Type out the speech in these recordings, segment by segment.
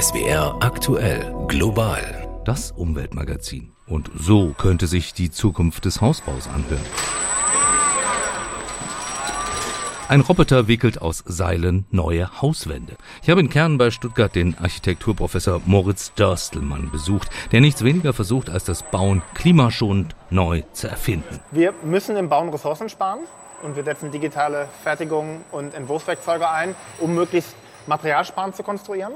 SWR aktuell global. Das Umweltmagazin. Und so könnte sich die Zukunft des Hausbaus anhören. Ein Roboter wickelt aus Seilen neue Hauswände. Ich habe in Kern bei Stuttgart den Architekturprofessor Moritz Dörstelmann besucht, der nichts weniger versucht, als das Bauen klimaschonend neu zu erfinden. Wir müssen im Bauen Ressourcen sparen und wir setzen digitale Fertigung und Entwurfswerkzeuge ein, um möglichst materialsparend zu konstruieren.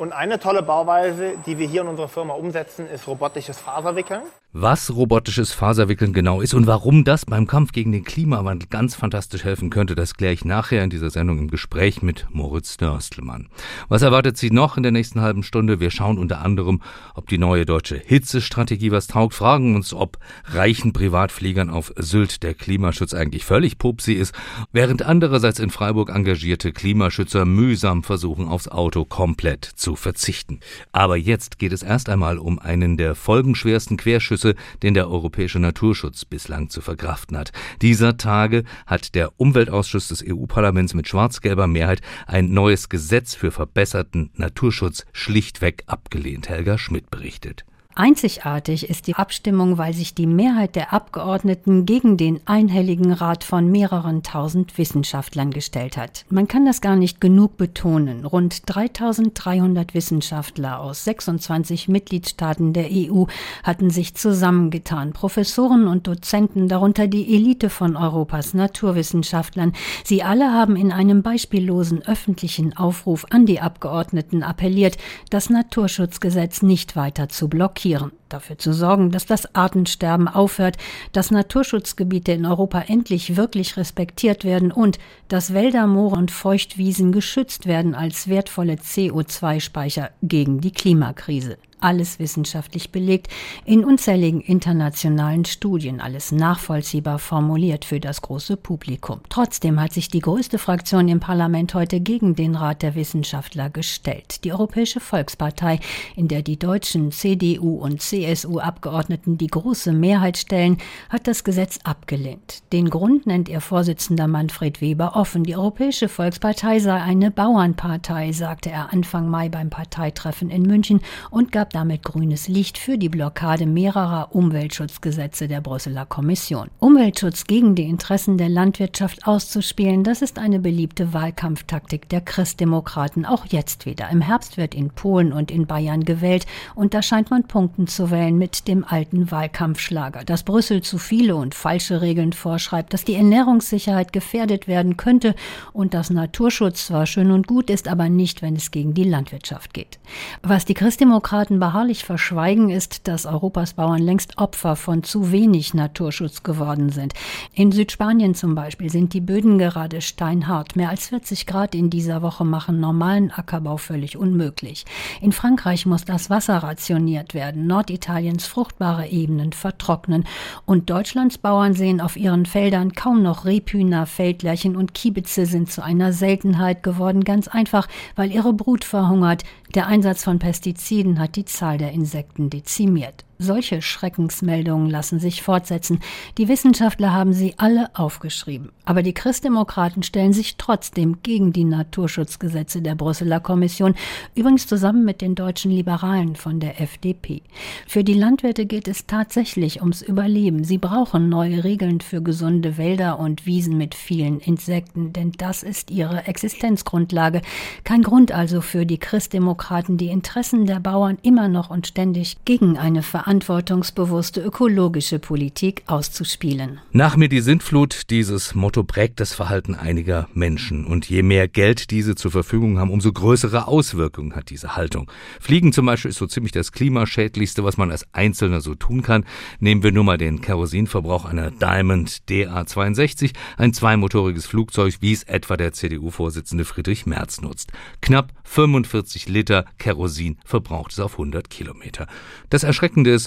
Und eine tolle Bauweise, die wir hier in unserer Firma umsetzen, ist robotisches Faserwickeln. Was robotisches Faserwickeln genau ist und warum das beim Kampf gegen den Klimawandel ganz fantastisch helfen könnte, das kläre ich nachher in dieser Sendung im Gespräch mit Moritz Dörstelmann. Was erwartet Sie noch in der nächsten halben Stunde? Wir schauen unter anderem, ob die neue deutsche Hitzestrategie was taugt, fragen uns, ob reichen Privatfliegern auf Sylt der Klimaschutz eigentlich völlig pupsi ist, während andererseits in Freiburg engagierte Klimaschützer mühsam versuchen, aufs Auto komplett zu verzichten. Aber jetzt geht es erst einmal um einen der folgenschwersten Querschüsse den der europäische Naturschutz bislang zu verkraften hat. Dieser Tage hat der Umweltausschuss des EU-Parlaments mit schwarz-gelber Mehrheit ein neues Gesetz für verbesserten Naturschutz schlichtweg abgelehnt. Helga Schmidt berichtet. Einzigartig ist die Abstimmung, weil sich die Mehrheit der Abgeordneten gegen den einhelligen Rat von mehreren tausend Wissenschaftlern gestellt hat. Man kann das gar nicht genug betonen. Rund 3300 Wissenschaftler aus 26 Mitgliedstaaten der EU hatten sich zusammengetan. Professoren und Dozenten, darunter die Elite von Europas Naturwissenschaftlern. Sie alle haben in einem beispiellosen öffentlichen Aufruf an die Abgeordneten appelliert, das Naturschutzgesetz nicht weiter zu blockieren blockieren, dafür zu sorgen, dass das Artensterben aufhört, dass Naturschutzgebiete in Europa endlich wirklich respektiert werden und dass Wälder, Moore und Feuchtwiesen geschützt werden als wertvolle CO2-Speicher gegen die Klimakrise alles wissenschaftlich belegt, in unzähligen internationalen Studien, alles nachvollziehbar formuliert für das große Publikum. Trotzdem hat sich die größte Fraktion im Parlament heute gegen den Rat der Wissenschaftler gestellt. Die Europäische Volkspartei, in der die deutschen CDU und CSU-Abgeordneten die große Mehrheit stellen, hat das Gesetz abgelehnt. Den Grund nennt ihr Vorsitzender Manfred Weber offen. Die Europäische Volkspartei sei eine Bauernpartei, sagte er Anfang Mai beim Parteitreffen in München und gab damit grünes Licht für die Blockade mehrerer Umweltschutzgesetze der Brüsseler Kommission. Umweltschutz gegen die Interessen der Landwirtschaft auszuspielen, das ist eine beliebte Wahlkampftaktik der Christdemokraten, auch jetzt wieder. Im Herbst wird in Polen und in Bayern gewählt und da scheint man Punkten zu wählen mit dem alten Wahlkampfschlager, dass Brüssel zu viele und falsche Regeln vorschreibt, dass die Ernährungssicherheit gefährdet werden könnte und dass Naturschutz zwar schön und gut ist, aber nicht, wenn es gegen die Landwirtschaft geht. Was die Christdemokraten beharrlich verschweigen, ist, dass Europas Bauern längst Opfer von zu wenig Naturschutz geworden sind. In Südspanien zum Beispiel sind die Böden gerade steinhart. Mehr als 40 Grad in dieser Woche machen normalen Ackerbau völlig unmöglich. In Frankreich muss das Wasser rationiert werden, Norditaliens fruchtbare Ebenen vertrocknen und Deutschlands Bauern sehen auf ihren Feldern kaum noch Rebhühner, Feldlerchen und Kiebitze sind zu einer Seltenheit geworden, ganz einfach, weil ihre Brut verhungert. Der Einsatz von Pestiziden hat die Zahl der Insekten dezimiert. Solche Schreckensmeldungen lassen sich fortsetzen. Die Wissenschaftler haben sie alle aufgeschrieben. Aber die Christdemokraten stellen sich trotzdem gegen die Naturschutzgesetze der Brüsseler Kommission, übrigens zusammen mit den deutschen Liberalen von der FDP. Für die Landwirte geht es tatsächlich ums Überleben. Sie brauchen neue Regeln für gesunde Wälder und Wiesen mit vielen Insekten, denn das ist ihre Existenzgrundlage. Kein Grund also für die Christdemokraten, die Interessen der Bauern immer noch und ständig gegen eine Verantwortung verantwortungsbewusste ökologische Politik auszuspielen. Nach mir die Sintflut, dieses Motto prägt das Verhalten einiger Menschen. Und je mehr Geld diese zur Verfügung haben, umso größere Auswirkungen hat diese Haltung. Fliegen zum Beispiel ist so ziemlich das klimaschädlichste, was man als Einzelner so tun kann. Nehmen wir nur mal den Kerosinverbrauch einer Diamond DA62, ein zweimotoriges Flugzeug, wie es etwa der CDU-Vorsitzende Friedrich Merz nutzt. Knapp 45 Liter Kerosin verbraucht es auf 100 Kilometer. Das Erschreckende ist,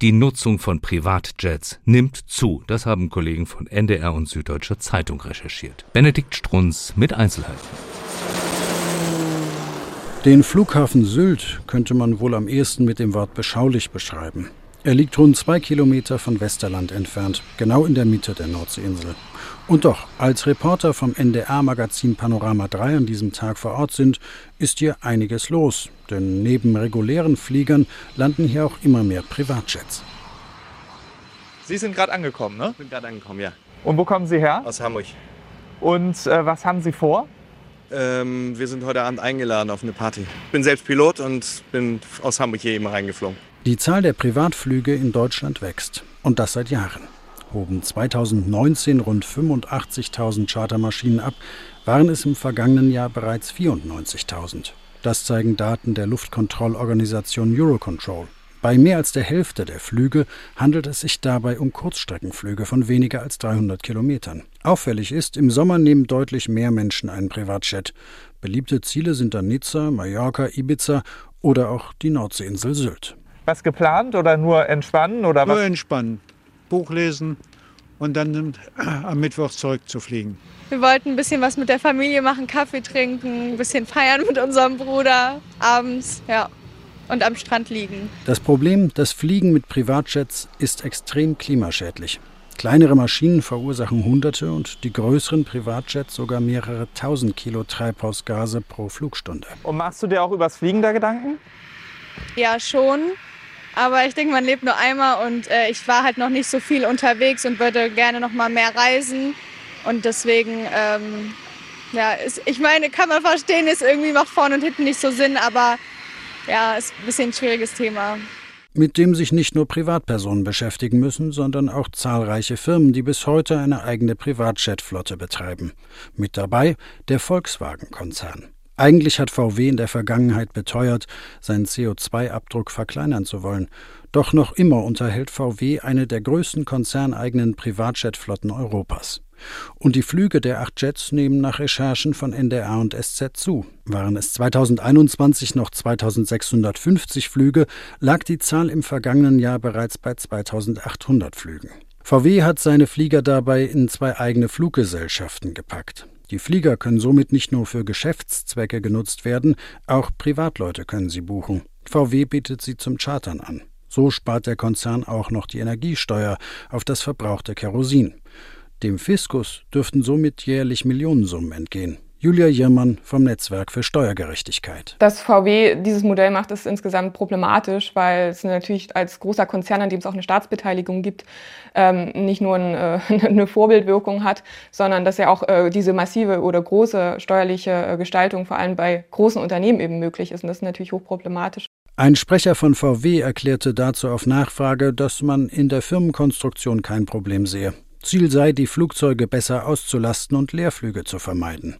die Nutzung von Privatjets nimmt zu. Das haben Kollegen von NDR und Süddeutscher Zeitung recherchiert. Benedikt Strunz mit Einzelheiten. Den Flughafen Sylt könnte man wohl am ehesten mit dem Wort beschaulich beschreiben. Er liegt rund zwei Kilometer von Westerland entfernt, genau in der Mitte der Nordseeinsel. Und doch, als Reporter vom NDR-Magazin Panorama 3 an diesem Tag vor Ort sind, ist hier einiges los. Denn neben regulären Fliegern landen hier auch immer mehr Privatjets. Sie sind gerade angekommen, ne? Ich bin gerade angekommen, ja. Und wo kommen Sie her? Aus Hamburg. Und äh, was haben Sie vor? Ähm, wir sind heute Abend eingeladen auf eine Party. Ich bin selbst Pilot und bin aus Hamburg hier eben reingeflogen. Die Zahl der Privatflüge in Deutschland wächst. Und das seit Jahren hoben 2019 rund 85.000 Chartermaschinen ab, waren es im vergangenen Jahr bereits 94.000. Das zeigen Daten der Luftkontrollorganisation Eurocontrol. Bei mehr als der Hälfte der Flüge handelt es sich dabei um Kurzstreckenflüge von weniger als 300 Kilometern. Auffällig ist, im Sommer nehmen deutlich mehr Menschen einen Privatjet. Beliebte Ziele sind dann Nizza, Mallorca, Ibiza oder auch die Nordseeinsel Sylt. Was geplant oder nur entspannen oder was? Nur entspannen. Buch lesen und dann am Mittwoch zurückzufliegen. Wir wollten ein bisschen was mit der Familie machen, Kaffee trinken, ein bisschen feiern mit unserem Bruder abends, ja. Und am Strand liegen. Das Problem, das Fliegen mit Privatjets ist extrem klimaschädlich. Kleinere Maschinen verursachen Hunderte und die größeren Privatjets sogar mehrere tausend Kilo Treibhausgase pro Flugstunde. Und machst du dir auch übers Fliegen da Gedanken? Ja, schon. Aber ich denke, man lebt nur einmal und äh, ich war halt noch nicht so viel unterwegs und würde gerne noch mal mehr reisen. Und deswegen, ähm, ja, ist, ich meine, kann man verstehen, ist irgendwie macht vorne und hinten nicht so Sinn, aber ja, ist ein bisschen ein schwieriges Thema. Mit dem sich nicht nur Privatpersonen beschäftigen müssen, sondern auch zahlreiche Firmen, die bis heute eine eigene Privatjetflotte betreiben. Mit dabei der Volkswagen-Konzern. Eigentlich hat VW in der Vergangenheit beteuert, seinen CO2-Abdruck verkleinern zu wollen. Doch noch immer unterhält VW eine der größten konzerneigenen Privatjetflotten Europas. Und die Flüge der acht Jets nehmen nach Recherchen von NDR und SZ zu. Waren es 2021 noch 2650 Flüge, lag die Zahl im vergangenen Jahr bereits bei 2800 Flügen. VW hat seine Flieger dabei in zwei eigene Fluggesellschaften gepackt. Die Flieger können somit nicht nur für Geschäftszwecke genutzt werden, auch Privatleute können sie buchen. VW bietet sie zum Chartern an. So spart der Konzern auch noch die Energiesteuer auf das verbrauchte Kerosin. Dem Fiskus dürften somit jährlich Millionensummen entgehen. Julia Jirmann vom Netzwerk für Steuergerechtigkeit. Dass VW dieses Modell macht, ist insgesamt problematisch, weil es natürlich als großer Konzern, an dem es auch eine Staatsbeteiligung gibt, ähm, nicht nur äh, eine Vorbildwirkung hat, sondern dass ja auch äh, diese massive oder große steuerliche äh, Gestaltung vor allem bei großen Unternehmen eben möglich ist. Und das ist natürlich hochproblematisch. Ein Sprecher von VW erklärte dazu auf Nachfrage, dass man in der Firmenkonstruktion kein Problem sehe. Ziel sei, die Flugzeuge besser auszulasten und Leerflüge zu vermeiden.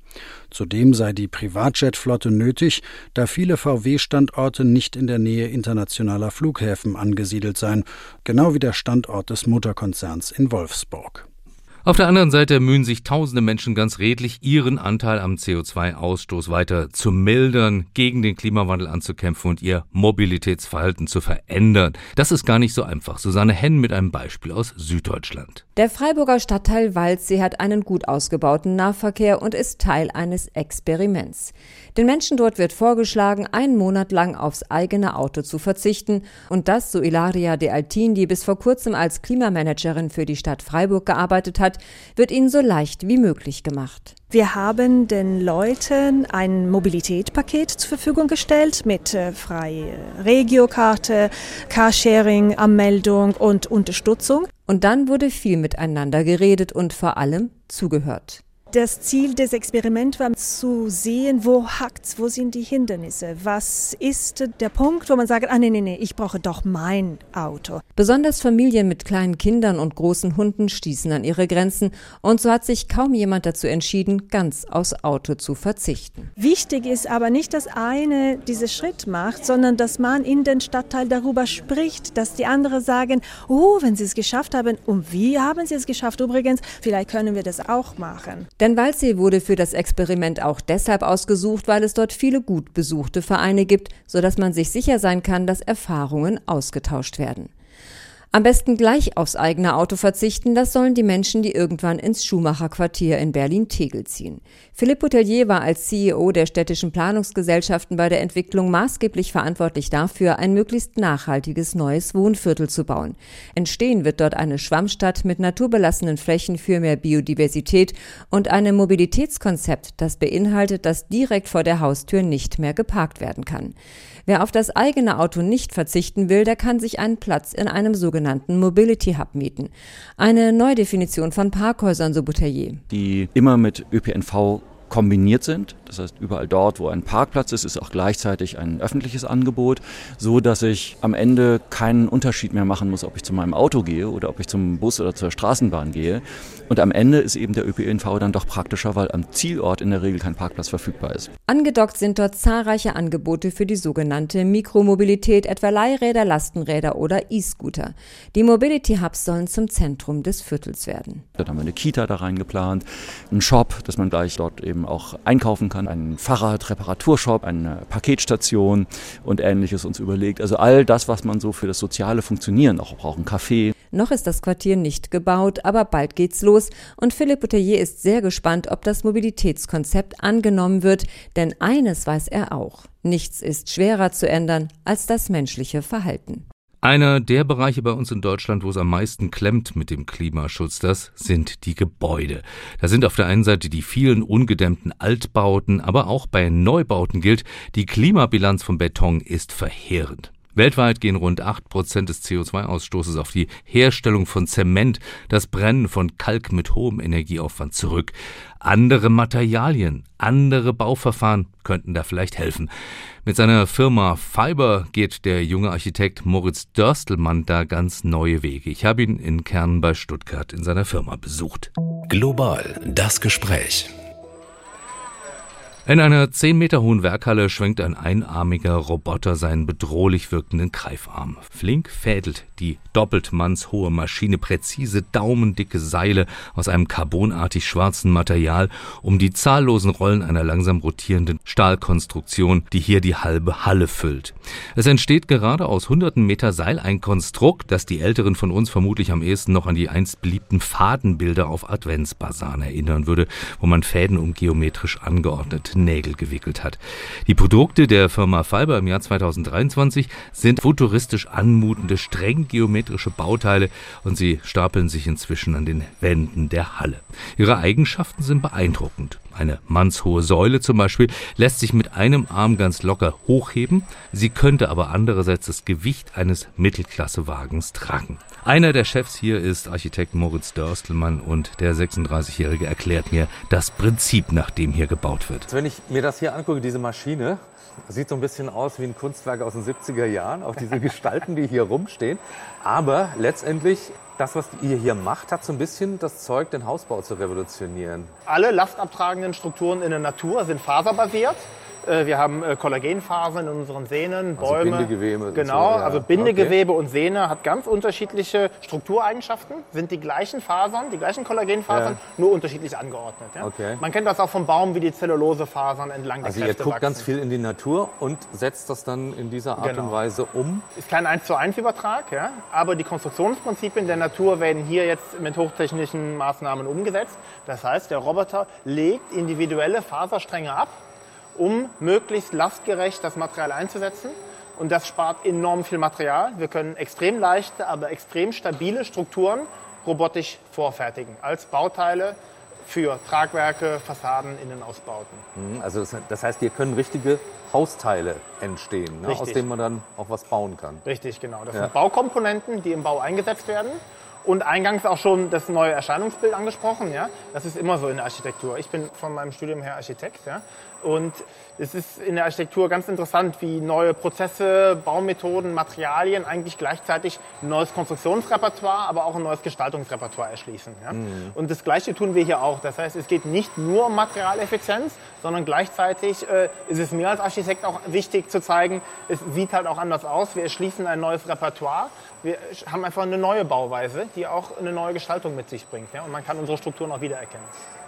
Zudem sei die Privatjetflotte nötig, da viele VW-Standorte nicht in der Nähe internationaler Flughäfen angesiedelt seien, genau wie der Standort des Mutterkonzerns in Wolfsburg. Auf der anderen Seite mühen sich tausende Menschen ganz redlich, ihren Anteil am CO2-Ausstoß weiter zu mildern, gegen den Klimawandel anzukämpfen und ihr Mobilitätsverhalten zu verändern. Das ist gar nicht so einfach. Susanne Henn mit einem Beispiel aus Süddeutschland. Der Freiburger Stadtteil Waldsee hat einen gut ausgebauten Nahverkehr und ist Teil eines Experiments. Den Menschen dort wird vorgeschlagen, einen Monat lang aufs eigene Auto zu verzichten. Und das, so Ilaria de Altin, die bis vor kurzem als Klimamanagerin für die Stadt Freiburg gearbeitet hat, wird ihnen so leicht wie möglich gemacht. Wir haben den Leuten ein Mobilitätspaket zur Verfügung gestellt mit äh, freie Regiokarte, Carsharing, Anmeldung und Unterstützung. Und dann wurde viel miteinander geredet und vor allem zugehört. Das Ziel des Experiments war zu sehen, wo hackt's, wo sind die Hindernisse, was ist der Punkt, wo man sagt, ah nee, nee, nee, ich brauche doch mein Auto. Besonders Familien mit kleinen Kindern und großen Hunden stießen an ihre Grenzen und so hat sich kaum jemand dazu entschieden, ganz aufs Auto zu verzichten. Wichtig ist aber nicht, dass eine diesen Schritt macht, sondern dass man in den Stadtteil darüber spricht, dass die anderen sagen, oh, wenn sie es geschafft haben und wie haben sie es geschafft übrigens, vielleicht können wir das auch machen. Denn Waldsee wurde für das Experiment auch deshalb ausgesucht, weil es dort viele gut besuchte Vereine gibt, sodass man sich sicher sein kann, dass Erfahrungen ausgetauscht werden. Am besten gleich aufs eigene Auto verzichten, das sollen die Menschen, die irgendwann ins Schumacher-Quartier in Berlin-Tegel ziehen. Philipp Boutelier war als CEO der städtischen Planungsgesellschaften bei der Entwicklung maßgeblich verantwortlich dafür, ein möglichst nachhaltiges neues Wohnviertel zu bauen. Entstehen wird dort eine Schwammstadt mit naturbelassenen Flächen für mehr Biodiversität und einem Mobilitätskonzept, das beinhaltet, dass direkt vor der Haustür nicht mehr geparkt werden kann. Wer auf das eigene Auto nicht verzichten will, der kann sich einen Platz in einem sogenannten Mobility Hub mieten. Eine Neudefinition von Parkhäusern, so Boutelier. Die immer mit ÖPNV kombiniert sind. Das heißt, überall dort, wo ein Parkplatz ist, ist auch gleichzeitig ein öffentliches Angebot, so dass ich am Ende keinen Unterschied mehr machen muss, ob ich zu meinem Auto gehe oder ob ich zum Bus oder zur Straßenbahn gehe. Und am Ende ist eben der ÖPNV dann doch praktischer, weil am Zielort in der Regel kein Parkplatz verfügbar ist. Angedockt sind dort zahlreiche Angebote für die sogenannte Mikromobilität, etwa Leihräder, Lastenräder oder E-Scooter. Die Mobility Hubs sollen zum Zentrum des Viertels werden. Dann haben wir eine Kita da reingeplant, einen Shop, dass man gleich dort eben auch einkaufen kann, einen Fahrrad, Reparaturshop, eine Paketstation und ähnliches uns überlegt. Also all das, was man so für das soziale Funktionieren auch braucht, ein Café. Noch ist das Quartier nicht gebaut, aber bald geht's los und Philipp Boutelier ist sehr gespannt, ob das Mobilitätskonzept angenommen wird, denn eines weiß er auch. Nichts ist schwerer zu ändern als das menschliche Verhalten. Einer der Bereiche bei uns in Deutschland, wo es am meisten klemmt mit dem Klimaschutz, das sind die Gebäude. Da sind auf der einen Seite die vielen ungedämmten Altbauten, aber auch bei Neubauten gilt, die Klimabilanz von Beton ist verheerend. Weltweit gehen rund 8% des CO2-Ausstoßes auf die Herstellung von Zement, das Brennen von Kalk mit hohem Energieaufwand zurück. Andere Materialien, andere Bauverfahren könnten da vielleicht helfen. Mit seiner Firma Fiber geht der junge Architekt Moritz Dörstelmann da ganz neue Wege. Ich habe ihn in Kern bei Stuttgart in seiner Firma besucht. Global das Gespräch. In einer zehn Meter hohen Werkhalle schwenkt ein einarmiger Roboter seinen bedrohlich wirkenden Greifarm. Flink fädelt die doppelt mannshohe Maschine präzise daumendicke Seile aus einem carbonartig schwarzen Material um die zahllosen Rollen einer langsam rotierenden Stahlkonstruktion, die hier die halbe Halle füllt. Es entsteht gerade aus hunderten Meter Seil ein Konstrukt, das die Älteren von uns vermutlich am ehesten noch an die einst beliebten Fadenbilder auf Adventsbasaren erinnern würde, wo man Fäden um geometrisch angeordnete Nägel gewickelt hat. Die Produkte der Firma Fiber im Jahr 2023 sind futuristisch anmutende, streng geometrische Bauteile und sie stapeln sich inzwischen an den Wänden der Halle. Ihre Eigenschaften sind beeindruckend. Eine mannshohe Säule zum Beispiel lässt sich mit einem Arm ganz locker hochheben, sie könnte aber andererseits das Gewicht eines Mittelklassewagens tragen. Einer der Chefs hier ist Architekt Moritz Dörstelmann und der 36-Jährige erklärt mir das Prinzip, nach dem hier gebaut wird. Wenn ich mir das hier angucke, diese Maschine, sieht so ein bisschen aus wie ein Kunstwerk aus den 70er Jahren, auch diese Gestalten, die hier rumstehen. Aber letztendlich, das, was ihr hier macht, hat so ein bisschen das Zeug, den Hausbau zu revolutionieren. Alle lastabtragenden Strukturen in der Natur sind faserbasiert. Äh, wir haben äh, Kollagenfasern in unseren Sehnen, Also Bäume. Bindegewebe. Genau, so, ja. also Bindegewebe und Sehne hat ganz unterschiedliche Struktureigenschaften, sind die gleichen Fasern, die gleichen Kollagenfasern, Ja. nur unterschiedlich angeordnet. Ja? Okay. Man kennt das auch vom Baum, wie die Zellulosefasern entlang Also der ihr Kräfte guckt wachsen. ganz viel in die Natur und setzt das dann in dieser Art Genau. und Weise um. Ist kein 1 zu 1 Übertrag, ja? aber die Konstruktionsprinzipien der Natur werden hier jetzt mit hochtechnischen Maßnahmen umgesetzt. Das heißt, der Roboter legt individuelle Faserstränge ab, um möglichst lastgerecht das Material einzusetzen. Und das spart enorm viel Material. Wir können extrem leichte, aber extrem stabile Strukturen robotisch vorfertigen als Bauteile für Tragwerke, Fassaden, Innenausbauten. Mhm, Also das, das heißt, hier können richtige Hausteile entstehen, ne? aus denen man dann auch was bauen kann. Richtig, genau. Das Ja. sind Baukomponenten, die im Bau eingesetzt werden. Und eingangs auch schon das neue Erscheinungsbild angesprochen. Ja? Das ist immer so in der Architektur. Ich bin von meinem Studium her Architekt. Ja? Und es ist in der Architektur ganz interessant, wie neue Prozesse, Baumethoden, Materialien eigentlich gleichzeitig ein neues Konstruktionsrepertoire, aber auch ein neues Gestaltungsrepertoire erschließen. Ja? Mhm. Und das Gleiche tun wir hier auch. Das heißt, es geht nicht nur um Materialeffizienz, sondern gleichzeitig äh, ist es mir als Architekt auch wichtig zu zeigen, es sieht halt auch anders aus. Wir erschließen ein neues Repertoire. Wir haben einfach eine neue Bauweise, die auch eine neue Gestaltung mit sich bringt. Ja? Und man kann unsere Strukturen auch wiedererkennen.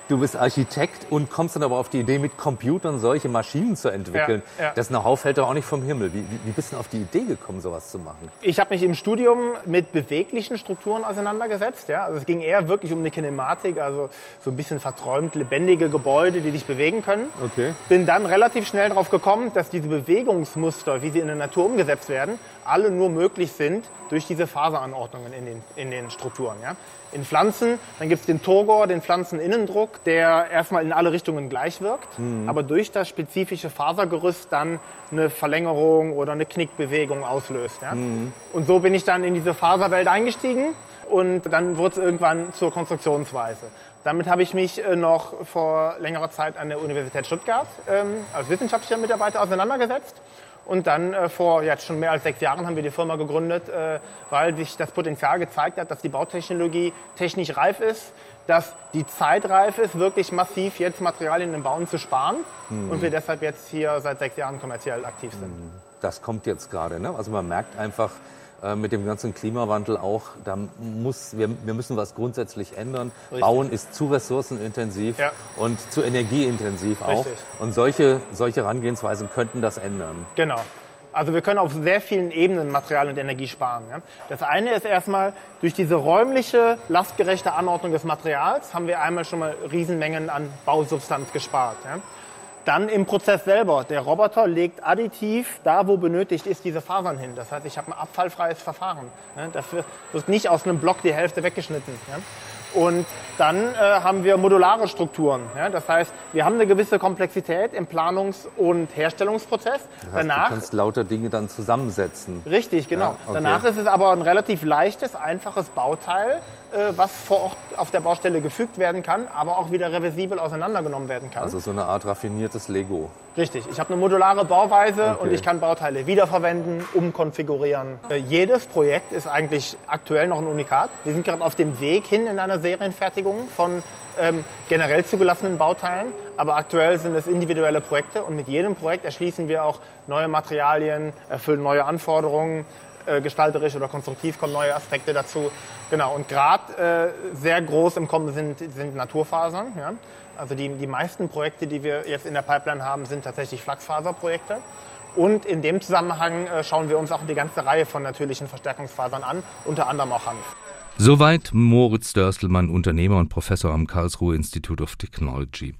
Du bist Architekt und kommst dann aber auf die Idee, mit Computern solche Maschinen zu entwickeln. Ja, ja. Das Know-how fällt doch auch nicht vom Himmel. Wie, wie, bist du auf die Idee gekommen, sowas zu machen? Ich habe mich im Studium mit beweglichen Strukturen auseinandergesetzt. Ja? Also es ging eher wirklich um eine Kinematik, also so ein bisschen verträumt lebendige Gebäude, die sich bewegen können. Okay. Bin dann relativ schnell darauf gekommen, dass diese Bewegungsmuster, wie sie in der Natur umgesetzt werden, alle nur möglich sind durch diese Faseranordnungen in den, in den Strukturen. Ja? In Pflanzen, dann gibt es den Turgor, den Pflanzeninnendruck, der erstmal in alle Richtungen gleich wirkt, Mhm. aber durch das spezifische Fasergerüst dann eine Verlängerung oder eine Knickbewegung auslöst. Ja? Mhm. Und so bin ich dann in diese Faserwelt eingestiegen und dann wurde es irgendwann zur Konstruktionsweise. Damit habe ich mich äh, noch vor längerer Zeit an der Universität Stuttgart ähm, als wissenschaftlicher Mitarbeiter auseinandergesetzt. Und dann äh, vor jetzt schon mehr als sechs Jahren haben wir die Firma gegründet, äh, weil sich das Potenzial gezeigt hat, dass die Bautechnologie technisch reif ist, dass die Zeit reif ist, wirklich massiv jetzt Materialien im Bauen zu sparen Mhm. und wir deshalb jetzt hier seit sechs Jahren kommerziell aktiv sind. Das kommt jetzt gerade. Ne? Also man merkt einfach äh, mit dem ganzen Klimawandel auch, da muss, wir, wir müssen was grundsätzlich ändern. Richtig. Bauen ist zu ressourcenintensiv Ja. und zu energieintensiv auch. Richtig. Und solche, solche Herangehensweisen könnten das ändern. Genau. Also wir können auf sehr vielen Ebenen Material und Energie sparen. Ja. Das eine ist erstmal, durch diese räumliche, lastgerechte Anordnung des Materials haben wir einmal schon mal Riesenmengen an Bausubstanz gespart. Ja. Dann im Prozess selber. Der Roboter legt additiv da, wo benötigt ist, diese Fasern hin. Das heißt, ich habe ein abfallfreies Verfahren. Dafür wird nicht aus einem Block die Hälfte weggeschnitten. Und dann äh, haben wir modulare Strukturen. Ja? Das heißt, wir haben eine gewisse Komplexität im Planungs- und Herstellungsprozess. Das heißt, Danach du kannst lauter Dinge dann zusammensetzen. Richtig, genau. Ja, okay. Danach ist es aber ein relativ leichtes, einfaches Bauteil, was vor Ort auf der Baustelle gefügt werden kann, aber auch wieder reversibel auseinandergenommen werden kann. Also so eine Art raffiniertes Lego. Richtig, ich habe eine modulare Bauweise Okay. und ich kann Bauteile wiederverwenden, umkonfigurieren. Äh, jedes Projekt ist eigentlich aktuell noch ein Unikat. Wir sind gerade auf dem Weg hin in einer Serienfertigung von ähm, generell zugelassenen Bauteilen, aber aktuell sind es individuelle Projekte und mit jedem Projekt erschließen wir auch neue Materialien, erfüllen neue Anforderungen, äh, gestalterisch oder konstruktiv kommen neue Aspekte dazu. Genau, und gerade äh, sehr groß im Kommen sind, sind Naturfasern. Ja? Also die, die meisten Projekte, die wir jetzt in der Pipeline haben, sind tatsächlich Flachsfaserprojekte. Und in dem Zusammenhang äh, schauen wir uns auch die ganze Reihe von natürlichen Verstärkungsfasern an, unter anderem auch Hanf. Soweit Moritz Dörstelmann, Unternehmer und Professor am Karlsruhe Institute of Technology.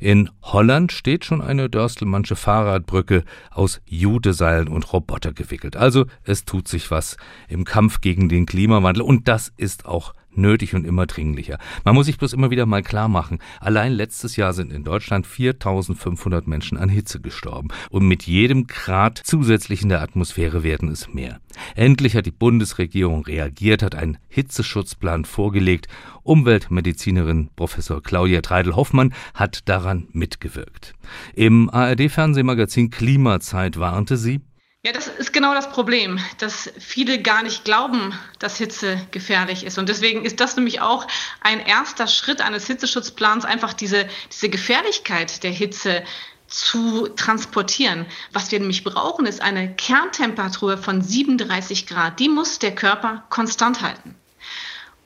In Holland steht schon eine Dörstelmannsche Fahrradbrücke aus Judeseilen und Roboter gewickelt. Also es tut sich was im Kampf gegen den Klimawandel und das ist auch nötig und immer dringlicher. Man muss sich bloß immer wieder mal klar machen, allein letztes Jahr sind in Deutschland 4500 Menschen an Hitze gestorben und mit jedem Grad zusätzlich in der Atmosphäre werden es mehr. Endlich hat die Bundesregierung reagiert, hat einen Hitzeschutzplan vorgelegt. Umweltmedizinerin Professor Claudia Treidel-Hoffmann hat daran mitgewirkt. Im ARD-Fernsehmagazin Klimazeit warnte sie, Ja, das ist genau das Problem, dass viele gar nicht glauben, dass Hitze gefährlich ist. Und deswegen ist das nämlich auch ein erster Schritt eines Hitzeschutzplans, einfach diese, diese Gefährlichkeit der Hitze zu transportieren. Was wir nämlich brauchen, ist eine Kerntemperatur von 37 Grad. Die muss der Körper konstant halten.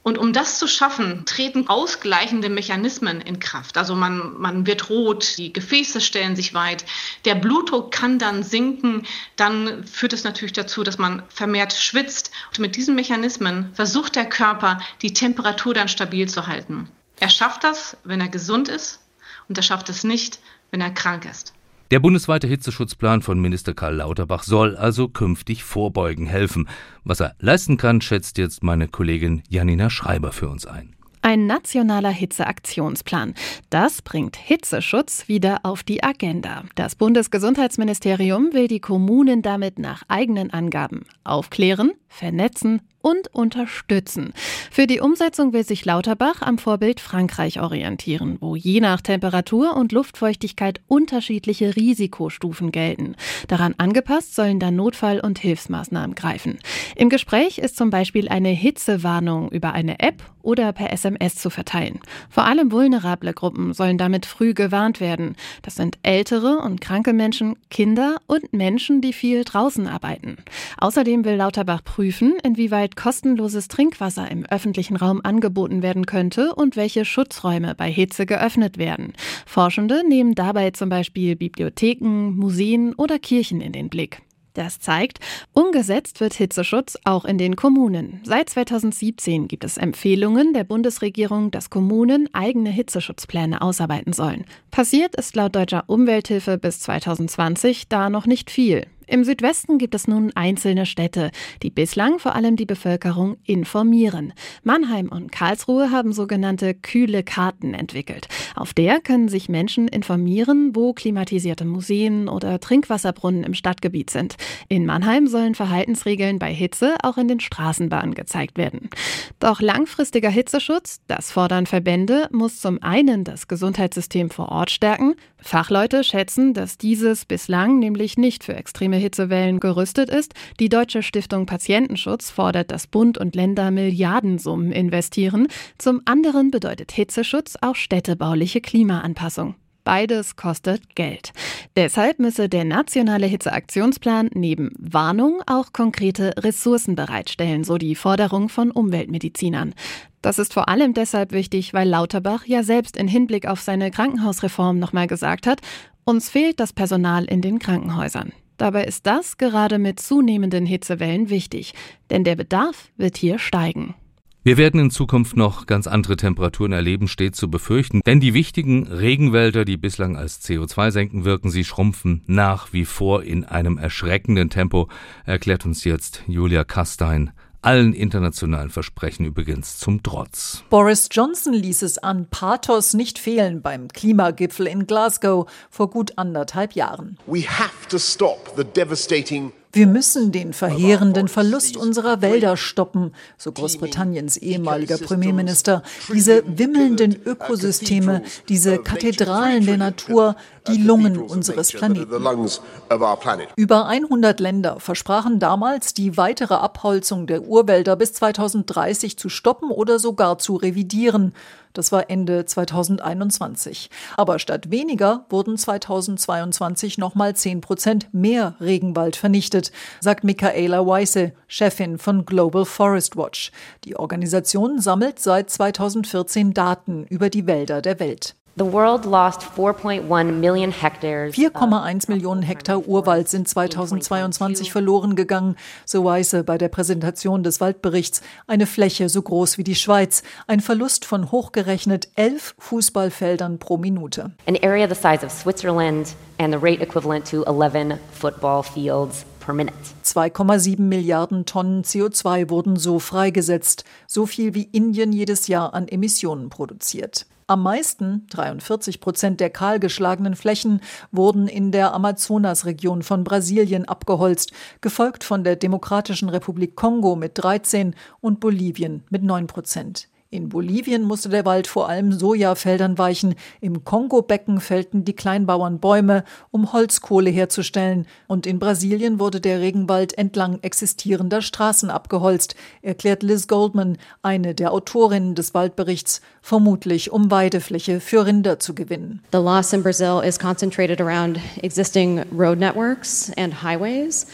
Und um das zu schaffen, treten ausgleichende Mechanismen in Kraft. Also man, man wird rot, die Gefäße stellen sich weit, der Blutdruck kann dann sinken, dann führt es natürlich dazu, dass man vermehrt schwitzt. Und mit diesen Mechanismen versucht der Körper, die Temperatur dann stabil zu halten. Er schafft das, wenn er gesund ist, und er schafft es nicht, wenn er krank ist. Der bundesweite Hitzeschutzplan von Minister Karl Lauterbach soll also künftig vorbeugen helfen. Was er leisten kann, schätzt jetzt meine Kollegin Janina Schreiber für uns ein. Ein nationaler Hitzeaktionsplan. Das bringt Hitzeschutz wieder auf die Agenda. Das Bundesgesundheitsministerium will die Kommunen damit nach eigenen Angaben aufklären, vernetzen und unterstützen. Für die Umsetzung will sich Lauterbach am Vorbild Frankreich orientieren, wo je nach Temperatur und Luftfeuchtigkeit unterschiedliche Risikostufen gelten. Daran angepasst sollen dann Notfall- und Hilfsmaßnahmen greifen. Im Gespräch ist zum Beispiel eine Hitzewarnung über eine App oder per SMS zu verteilen. Vor allem vulnerable Gruppen sollen damit früh gewarnt werden. Das sind ältere und kranke Menschen, Kinder und Menschen, die viel draußen arbeiten. Außerdem will Lauterbach prüfen, prüfen, inwieweit kostenloses Trinkwasser im öffentlichen Raum angeboten werden könnte und welche Schutzräume bei Hitze geöffnet werden. Forschende nehmen dabei zum Beispiel Bibliotheken, Museen oder Kirchen in den Blick. Das zeigt, umgesetzt wird Hitzeschutz auch in den Kommunen. Seit 2017 gibt es Empfehlungen der Bundesregierung, dass Kommunen eigene Hitzeschutzpläne ausarbeiten sollen. Passiert ist laut deutscher Umwelthilfe bis 2020 da noch nicht viel. Im Südwesten gibt es nun einzelne Städte, die bislang vor allem die Bevölkerung informieren. Mannheim und Karlsruhe haben sogenannte kühle Karten entwickelt. Auf der können sich Menschen informieren, wo klimatisierte Museen oder Trinkwasserbrunnen im Stadtgebiet sind. In Mannheim sollen Verhaltensregeln bei Hitze auch in den Straßenbahnen gezeigt werden. Doch langfristiger Hitzeschutz, das fordern Verbände, muss zum einen das Gesundheitssystem vor Ort stärken. Fachleute schätzen, dass dieses bislang nämlich nicht für extreme Hitzewellen gerüstet ist. Die Deutsche Stiftung Patientenschutz fordert, dass Bund und Länder Milliardensummen investieren. Zum anderen bedeutet Hitzeschutz auch städtebauliche Klimaanpassung. Beides kostet Geld. Deshalb müsse der nationale Hitzeaktionsplan neben Warnung auch konkrete Ressourcen bereitstellen, so die Forderung von Umweltmedizinern. Das ist vor allem deshalb wichtig, weil Lauterbach ja selbst in Hinblick auf seine Krankenhausreform nochmal gesagt hat, uns fehlt das Personal in den Krankenhäusern. Dabei ist das gerade mit zunehmenden Hitzewellen wichtig, denn der Bedarf wird hier steigen. Wir werden in Zukunft noch ganz andere Temperaturen erleben, steht zu befürchten, denn die wichtigen Regenwälder, die bislang als CO2-Senken wirken, sie schrumpfen nach wie vor in einem erschreckenden Tempo, erklärt uns jetzt Julia Kastein allen internationalen Versprechen übrigens zum Trotz. Boris Johnson ließ es an Pathos nicht fehlen beim Klimagipfel in Glasgow vor gut anderthalb Jahren. We have to stop the devastating wir müssen den verheerenden Verlust unserer Wälder stoppen, so Großbritanniens ehemaliger Premierminister. Diese wimmelnden Ökosysteme, diese Kathedralen der Natur, die Lungen unseres Planeten. Über 100 Länder versprachen damals, die weitere Abholzung der Urwälder bis 2030 zu stoppen oder sogar zu revidieren. Das war Ende 2021. Aber statt weniger wurden 2022 nochmal 10 Prozent mehr Regenwald vernichtet, sagt Michaela Weisse, Chefin von Global Forest Watch. Die Organisation sammelt seit 2014 Daten über die Wälder der Welt. 4,1 Millionen Hektar Urwald sind 2022 verloren gegangen, so Weise bei der Präsentation des Waldberichts. Eine Fläche so groß wie die Schweiz. Ein Verlust von hochgerechnet elf Fußballfeldern pro Minute. An area the size of Switzerland and the rate equivalent to 11 football fields 2,7 Milliarden Tonnen CO2 wurden so freigesetzt, so viel wie Indien jedes Jahr an Emissionen produziert. Am meisten, 43 Prozent der kahlgeschlagenen Flächen, wurden in der Amazonasregion von Brasilien abgeholzt, gefolgt von der Demokratischen Republik Kongo mit 13 und Bolivien mit 9 Prozent. In Bolivien musste der Wald vor allem Sojafeldern weichen, im Kongo-Becken fällten die Kleinbauern Bäume, um Holzkohle herzustellen, und in Brasilien wurde der Regenwald entlang existierender Straßen abgeholzt, erklärt Liz Goldman, eine der Autorinnen des Waldberichts, vermutlich um Weidefläche für Rinder zu gewinnen. The loss in Brazil is concentrated around existing road networks and highways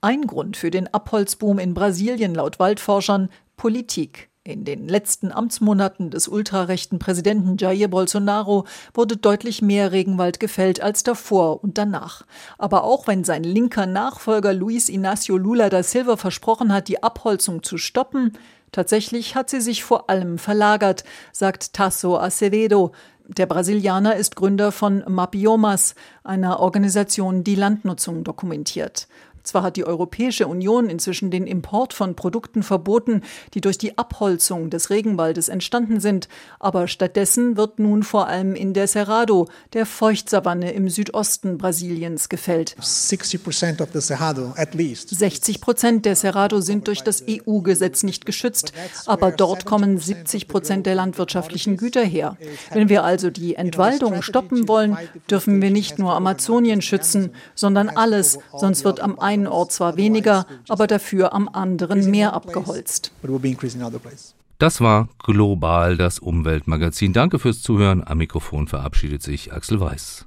Ein Grund für den Abholzboom in Brasilien laut Waldforschern Politik. In den letzten Amtsmonaten des ultrarechten Präsidenten Jair Bolsonaro wurde deutlich mehr Regenwald gefällt als davor und danach. Aber auch wenn sein linker Nachfolger Luis Inácio Lula da Silva versprochen hat, die Abholzung zu stoppen, tatsächlich hat sie sich vor allem verlagert, sagt Tasso Acevedo, der Brasilianer ist Gründer von Mapiomas, einer Organisation, die Landnutzung dokumentiert. Zwar hat die Europäische Union inzwischen den Import von Produkten verboten, die durch die Abholzung des Regenwaldes entstanden sind, aber stattdessen wird nun vor allem in der Cerrado, der Feuchtsavanne im Südosten Brasiliens, gefällt. 60 Prozent der Cerrado sind durch das EU-Gesetz nicht geschützt, aber dort kommen 70 Prozent der landwirtschaftlichen Güter her. Wenn wir also die Entwaldung stoppen wollen, dürfen wir nicht nur Amazonien schützen, sondern alles, sonst wird am einen einen Ort zwar weniger, aber dafür am anderen mehr abgeholzt. Das war Global, das Umweltmagazin. Danke fürs Zuhören. Am Mikrofon verabschiedet sich Axel Weiß.